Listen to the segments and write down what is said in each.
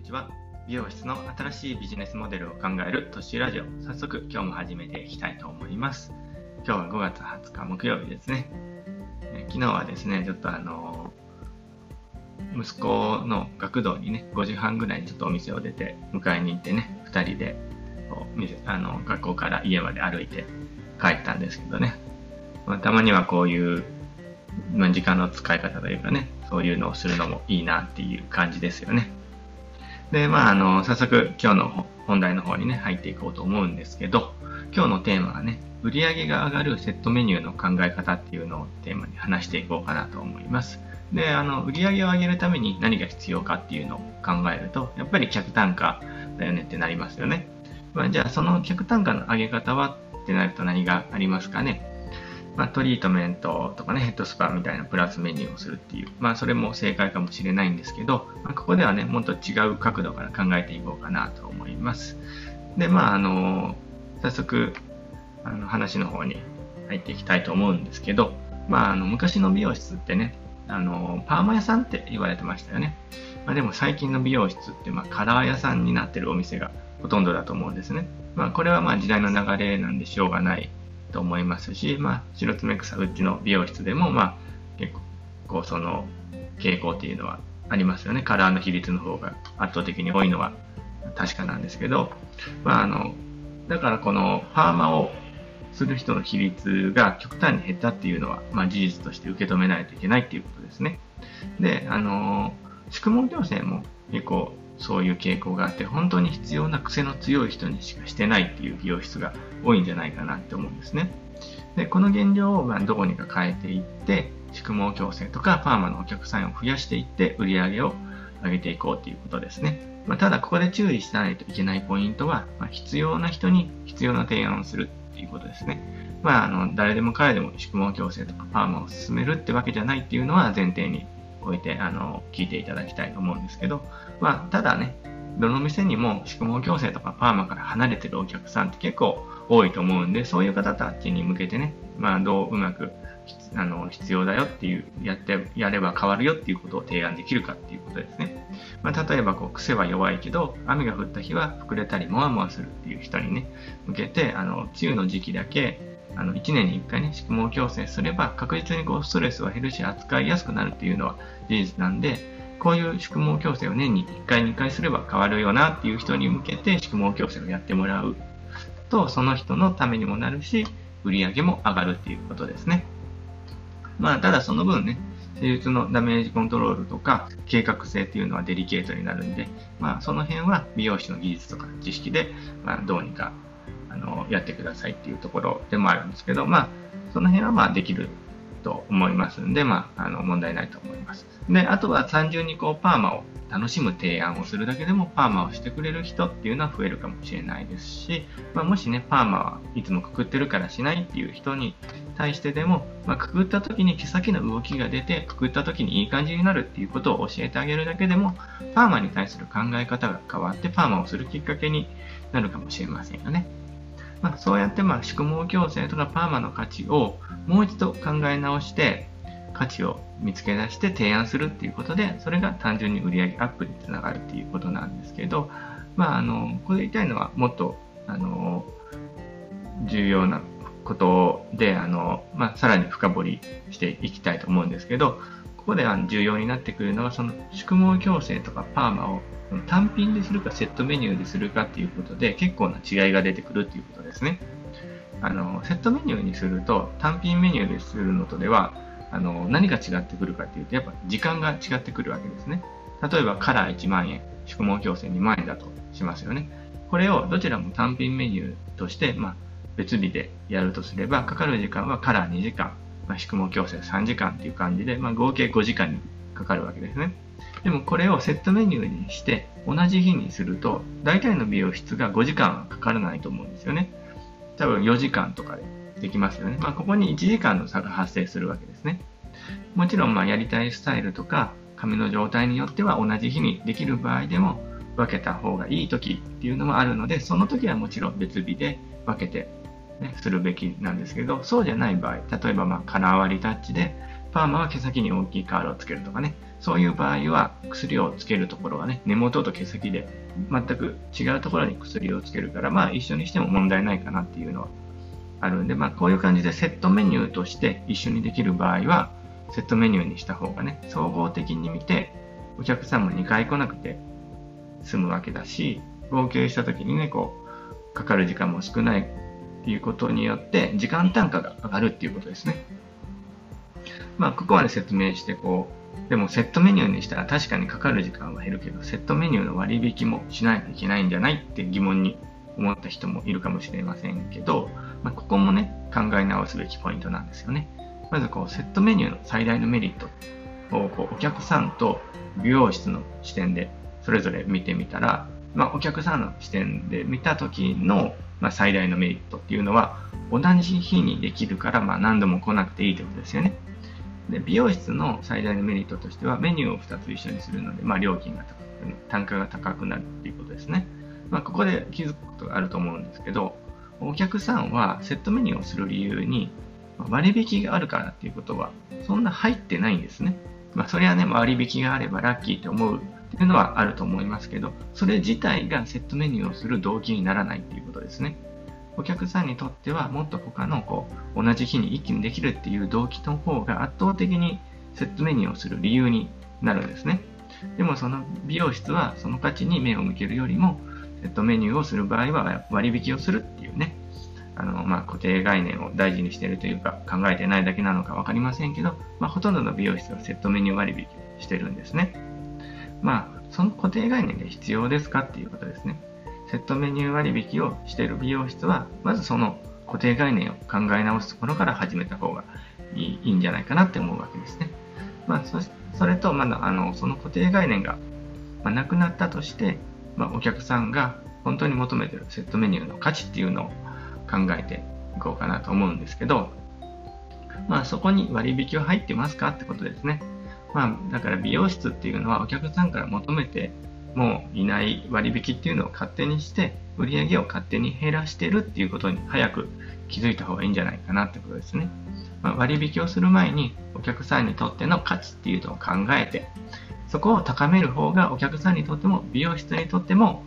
にちは。美容室の新しいビジネスモデルを考えるトッシーラジオ。早速今日も始めていきたいと思います。今日は5月20日木曜日ですね。昨日はですね、ちょっとあの息子の学童にね、5時半ぐらいにちょっとお店を出て迎えに行ってね、2人でこうあの学校から家まで歩いて帰ったんですけどね。まあ、たまにはこういう、ま、時間の使い方というかね、そういうのをするのもいいなっていう感じですよね。で、まあ、あの、早速今日の本題の方にね、入っていこうと思うんですけど、今日のテーマはね、売上が上がるセットメニューの考え方っていうのをテーマに話していこうかなと思います。で、あの、売上を上げるために何が必要かっていうのを考えると、やっぱり客単価だよねってなりますよね。まあ、じゃあ、その客単価の上げ方はってなると何がありますかね？まあ、トリートメントとかね、ヘッドスパみたいなプラスメニューをするっていう、まあ、それも正解かもしれないんですけど、まあ、ここではね、もっと違う角度から考えていこうかなと思います。で、まあ、あの、早速、あの、話の方に入っていきたいと思うんですけど、まあ、あの、昔の美容室ってね、あの、パーマ屋さんって言われてましたよね。まあ、でも最近の美容室って、まあ、カラー屋さんになってるお店がほとんどだと思うんですね。まあ、これはまあ時代の流れなんでしょうがないと思いますし、まあ、白爪草うちの美容室でも、まあ、結構その傾向っていうのはありますよね。カラーの比率の方が圧倒的に多いのは確かなんですけど、まあ、あの、だからこのパーマをする人の比率が極端に減ったっていうのは、まあ、事実として受け止めないといけないっていうことですね。で、あの、宿毛矯正も結構そういう傾向があって、本当に必要な癖の強い人にしかしてないっていう美容室が多いんじゃないかなって思うんですね。で、この現状をまどこにか変えていって、宿毛矯正とかパーマのお客さんを増やしていって売り上げを上げていこうということですね。まあ、ただ、ここで注意しないといけないポイントは、まあ、必要な人に必要な提案をするっていうことですね。まあ、あの、誰でも彼でも宿毛矯正とかパーマを進めるってわけじゃないっていうのは前提に置いて、あの、聞いていただきたいと思うんですけど、まあ、ただね、どの店にも宿毛矯正とかパーマから離れてるお客さんって結構多いと思うんで、そういう方たちに向けてね、まあ、どううまく、あの、必要だよっていう、やって、やれば変わるよっていうことを提案できるかっていうことですね。まあ、例えば、こう、癖は弱いけど、雨が降った日は膨れたり、もわもわするっていう人にね、向けて、あの、梅雨の時期だけ、あの、1年に1回ね、宿毛矯正すれば、確実にこう、ストレスは減るし、扱いやすくなるっていうのは事実なんで、こういう宿毛矯正を年に1回、2回すれば変わるよなっていう人に向けて宿毛矯正をやってもらうと、その人のためにもなるし、売り上げも上がるっていうことですね。まあ、ただその分ね、施術のダメージコントロールとか計画性っていうのはデリケートになるんで、まあ、その辺は美容師の技術とか知識で、まあ、どうにかあのやってくださいっていうところでもあるんですけど、まあ、その辺はまあできると思いますんで、まあ、あの問題ないと思います。で、あとは単純にこうパーマを楽しむ提案をするだけでもパーマをしてくれる人っていうのは増えるかもしれないですし、まあ、もしね、パーマはいつもくくってるからしないっていう人に対してでも、まあ、くくった時に毛先の動きが出て、くくった時にいい感じになるっていうことを教えてあげるだけでも、パーマに対する考え方が変わってパーマをするきっかけになるかもしれませんよね。まあ、そうやってまあ宿毛矯正とかパーマの価値をもう一度考え直して価値を見つけ出して提案するっていうことでそれが単純に売上アップにつながるっていうことなんですけど、まあ、あのここで言いたいのはもっとあの重要なことであの、まあ、さらに深掘りしていきたいと思うんですけどここで重要になってくるのはその宿毛矯正とかパーマを単品でするかセットメニューでするかっていうことで結構な違いが出てくるっていうことですね。あの、セットメニューにすると単品メニューでするのとでは、あの、何が違ってくるかっていうと、やっぱ時間が違ってくるわけですね。例えばカラー1万円、宿毛矯正2万円だとしますよね。これをどちらも単品メニューとして、まあ、別日でやるとすれば、かかる時間はカラー2時間、まあ、宿毛矯正3時間っていう感じで、まあ、合計5時間にかかるわけですね。でもこれをセットメニューにして同じ日にすると大体の美容室が5時間はかからないと思うんですよね。多分4時間とかでできますよね。まあここに1時間の差が発生するわけですね。もちろんまやりたいスタイルとか髪の状態によっては同じ日にできる場合でも分けた方がいい時っていうのもあるのでその時はもちろん別日で分けて、ね、するべきなんですけどそうじゃない場合例えばまあカラー割りタッチでパーマは毛先に大きいカールをつけるとかね、そういう場合は薬をつけるところはね、根元と毛先で全く違うところに薬をつけるから、まあ一緒にしても問題ないかなっていうのはあるんで、まあこういう感じでセットメニューとして一緒にできる場合は、セットメニューにした方がね、総合的に見て、お客さんも2回来なくて済むわけだし、合計した時にね、こう、かかる時間も少ないっていうことによって、時間単価が上がるっていうことですね。まあ、ここまで説明して、こう、でもセットメニューにしたら確かにかかる時間は減るけど、セットメニューの割引もしないといけないんじゃないって疑問に思った人もいるかもしれませんけど、まあ、ここもね、考え直すべきポイントなんですよね。まずこう、セットメニューの最大のメリットをこうお客さんと美容室の視点でそれぞれ見てみたら、まあ、お客さんの視点で見た時の、まあ、最大のメリットっていうのは同じ日にできるから、まあ、何度も来なくていいということですよね。で美容室の最大のメリットとしてはメニューを2つ一緒にするので、まあ、料金が高く単価が高くなるっていうことですね。まあ、ここで気づくことがあると思うんですけどお客さんはセットメニューをする理由に割引があるからっていうことはそんな入ってないんですね。まあ、それはね、割引があればラッキーって思うっていうのはあると思いますけど、それ自体がセットメニューをする動機にならないっていうことですね。お客さんにとってはもっと他のこう同じ日に一気にできるっていう動機の方が圧倒的にセットメニューをする理由になるんですね。でもその美容室はその価値に目を向けるよりも、セットメニューをする場合は割引をするっていうね、あの、まあ、固定概念を大事にしているというか、考えてないだけなのか分かりませんけど、まあ、ほとんどの美容室はセットメニュー割引してるんですね。まあ、その固定概念で必要ですかっていうことですね。セットメニュー割引をしている美容室は、まずその固定概念を考え直すところから始めた方がいいいいんじゃないかなって思うわけですね。まあ、そそれと、まだ、あの、その固定概念が、まあ、なくなったとして、まあ、お客さんが本当に求めてるセットメニューの価値っていうのを考えていこうかなと思うんですけど、まあそこに割引は入ってますかってことですね。まあだから美容室っていうのはお客さんから求めてもういない割引っていうのを勝手にして売り上げを勝手に減らしてるっていうことに早く気づいた方がいいんじゃないかなってことですね。まあ、割引をする前にお客さんにとっての価値っていうのを考えてそこを高める方がお客さんにとっても美容室にとっても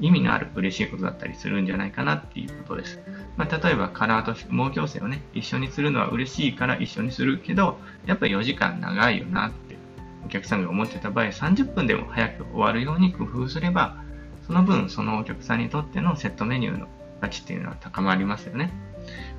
意味のある嬉しいことだったりするんじゃないかなっていうことです。まあ、例えばカラーと毛矯正をね、一緒にするのは嬉しいから一緒にするけど、やっぱり4時間長いよなってお客さんが思ってた場合、30分でも早く終わるように工夫すれば、その分そのお客さんにとってのセットメニューの価値っていうのは高まりますよね。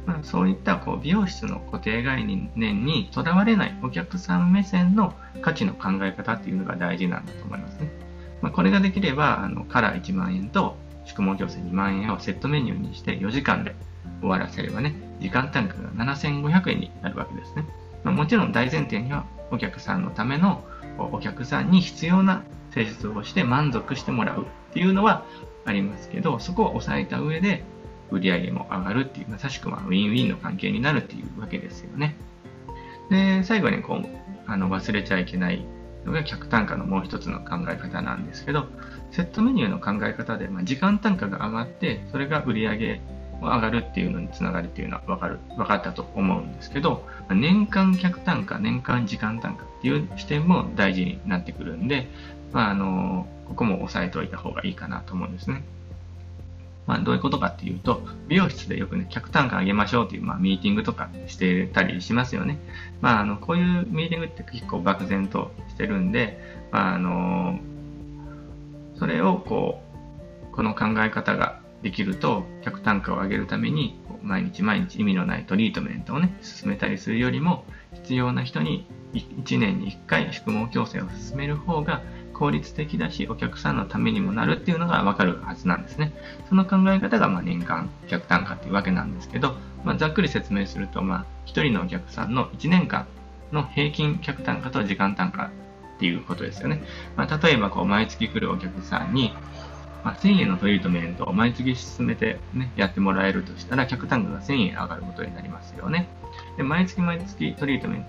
まあ、そういったこう美容室の固定概念にとらわれないお客さん目線の価値の考え方っていうのが大事なんだと思いますね。まあ、これができれば、あのカラー1万円と宿毛矯正2万円をセットメニューにして4時間で終わらせればね、時間単価が7500円になるわけですね。まあ、もちろん大前提にはお客さんのためのお客さんに必要な施術をして満足してもらうっていうのはありますけど、そこを抑えた上で売り上げも上がるっていう、まさしくまウィンウィンの関係になるっていうわけですよね。で、最後にこう、あの忘れちゃいけないのが客単価のもう一つの考え方なんですけど、セットメニューの考え方で、まあ、時間単価が上がって、それが売り上げ上がるっていうのにつながるっていうのは分かる、分かったと思うんですけど、年間客単価、年間時間単価っていう視点も大事になってくるんで、まあ、あの、ここも押さえておいた方がいいかなと思うんですね。まあ、どういうことかっていうと、美容室でよくね、客単価上げましょうっていう、まあ、ミーティングとかしてたりしますよね。まあ、あの、こういうミーティングって結構漠然としてるんで、まあ、あの、それをこう、この考え方ができると、客単価を上げるために、毎日毎日意味のないトリートメントをね、進めたりするよりも、必要な人に1年に1回宿毛矯正を進める方が効率的だし、お客さんのためにもなるっていうのがわかるはずなんですね。その考え方がま年間客単価っていうわけなんですけど、まあ、ざっくり説明すると、まあ、1人のお客さんの1年間の平均客単価と時間単価っていうことですよね。まあ、例えばこう毎月来るお客さんに、まあ、1000円のトリートメントを毎月進めて、ね、やってもらえるとしたら、客単価が1000円上がることになりますよね。で毎月毎月トリートメン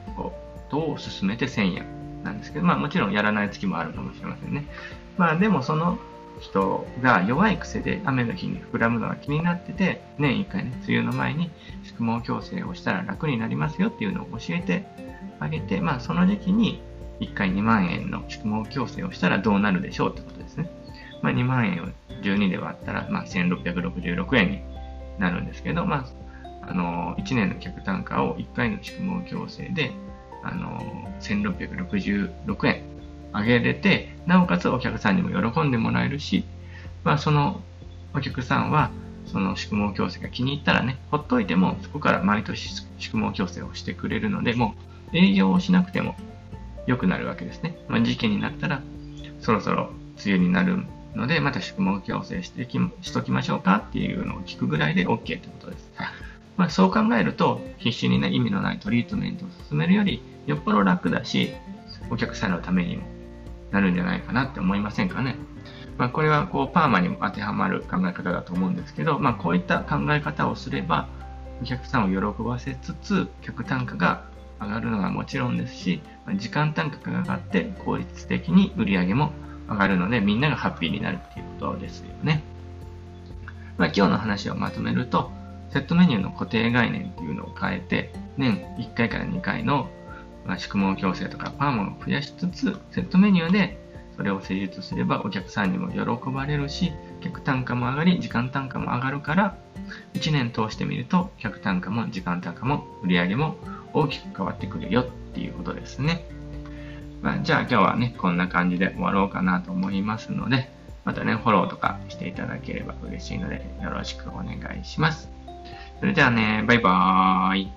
トを進めて1000円なんですけど、まあもちろんやらない月もあるかもしれませんね。まあでもその人が弱い癖で雨の日に膨らむのが気になってて、年1回ね、梅雨の前に宿毛矯正をしたら楽になりますよっていうのを教えてあげて、まあその時期に1回2万円の宿毛矯正をしたらどうなるでしょうってことですね。まあ2万円を12で割ったら、まあ1666円になるんですけど、まあ、あの、1年の客単価を1回の宿毛矯正で、あの、1666円上げれて、なおかつお客さんにも喜んでもらえるし、まあ、そのお客さんは、その宿毛矯正が気に入ったらね、ほっといても、そこから毎年宿毛矯正をしてくれるので、もう営業をしなくても良くなるわけですね。まあ、時期になったら、そろそろ梅雨になるので、また宿毛矯正してきしときましょうかっていうのを聞くぐらいで OK ってことです。まあ、そう考えると、必死にね、意味のないトリートメントを進めるより、よっぽど楽だし、お客さんのためにもなるんじゃないかなって思いませんかね。まあ、これはこうパーマにも当てはまる考え方だと思うんですけど、まあ、こういった考え方をすれば、お客さんを喜ばせつつ、客単価が上がるのはもちろんですし、時間単価が上がって効率的に売り上げも上がるので、みんながハッピーになるっていうことですよね。まあ、今日の話をまとめると、セットメニューの固定概念っていうのを変えて、年1回から2回の、宿毛矯正とかパーマを増やしつつ、セットメニューでそれを施術すればお客さんにも喜ばれるし、客単価も上がり、時間単価も上がるから、1年通してみると、客単価も時間単価も売り上げも大きく変わってくるよっていうことですね。まあ、じゃあ今日はね、こんな感じで終わろうかなと思いますので、またね、フォローとかしていただければ嬉しいので、よろしくお願いします。それではね、バイバーイ。